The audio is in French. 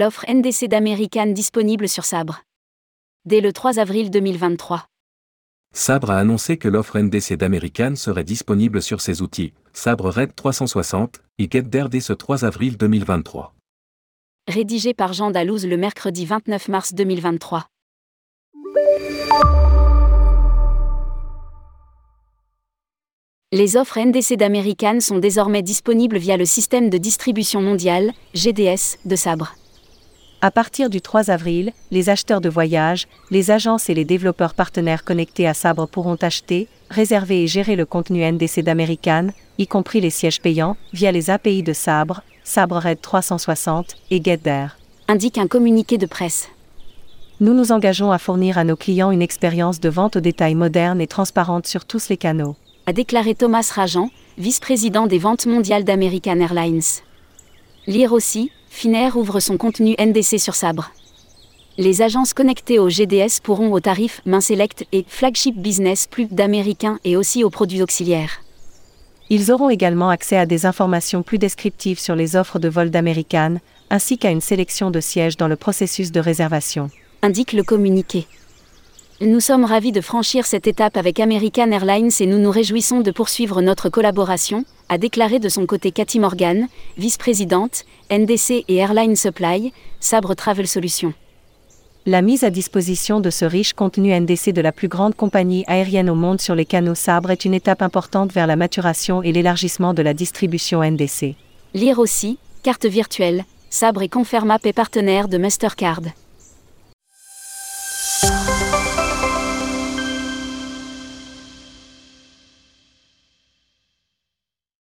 L'offre NDC d'American disponible sur Sabre. Dès le 3 avril 2023. Sabre a annoncé que l'offre NDC d'American serait disponible sur ses outils, Sabre Red 360, et GetDare dès ce 3 avril 2023. Rédigé par Jean Dalouse le mercredi 29 mars 2023. Les offres NDC d'American sont désormais disponibles via le système de distribution mondiale, GDS, de Sabre. À partir du 3 avril, les acheteurs de voyages, les agences et les développeurs partenaires connectés à Sabre pourront acheter, réserver et gérer le contenu NDC d'American, y compris les sièges payants, via les API de Sabre, Sabre Red 360 et GetThere. Indique un communiqué de presse. Nous nous engageons à fournir à nos clients une expérience de vente au détail moderne et transparente sur tous les canaux a déclaré Thomas Rajan, vice-président des ventes mondiales d'American Airlines. Lire aussi, Finnair ouvre son contenu NDC sur Sabre. Les agences connectées au GDS pourront au tarif Main Select et Flagship Business Plus d'Américains et aussi aux produits auxiliaires. Ils auront également accès à des informations plus descriptives sur les offres de vol d'American, ainsi qu'à une sélection de sièges dans le processus de réservation. Indique le communiqué. Nous sommes ravis de franchir cette étape avec American Airlines et nous nous réjouissons de poursuivre notre collaboration, a déclaré de son côté Cathy Morgan, vice-présidente, NDC et Airline Supply, Sabre Travel Solutions. La mise à disposition de ce riche contenu NDC de la plus grande compagnie aérienne au monde sur les canaux Sabre est une étape importante vers la maturation et l'élargissement de la distribution NDC. Lire aussi, carte virtuelle, Sabre et Confermap est partenaire de Mastercard.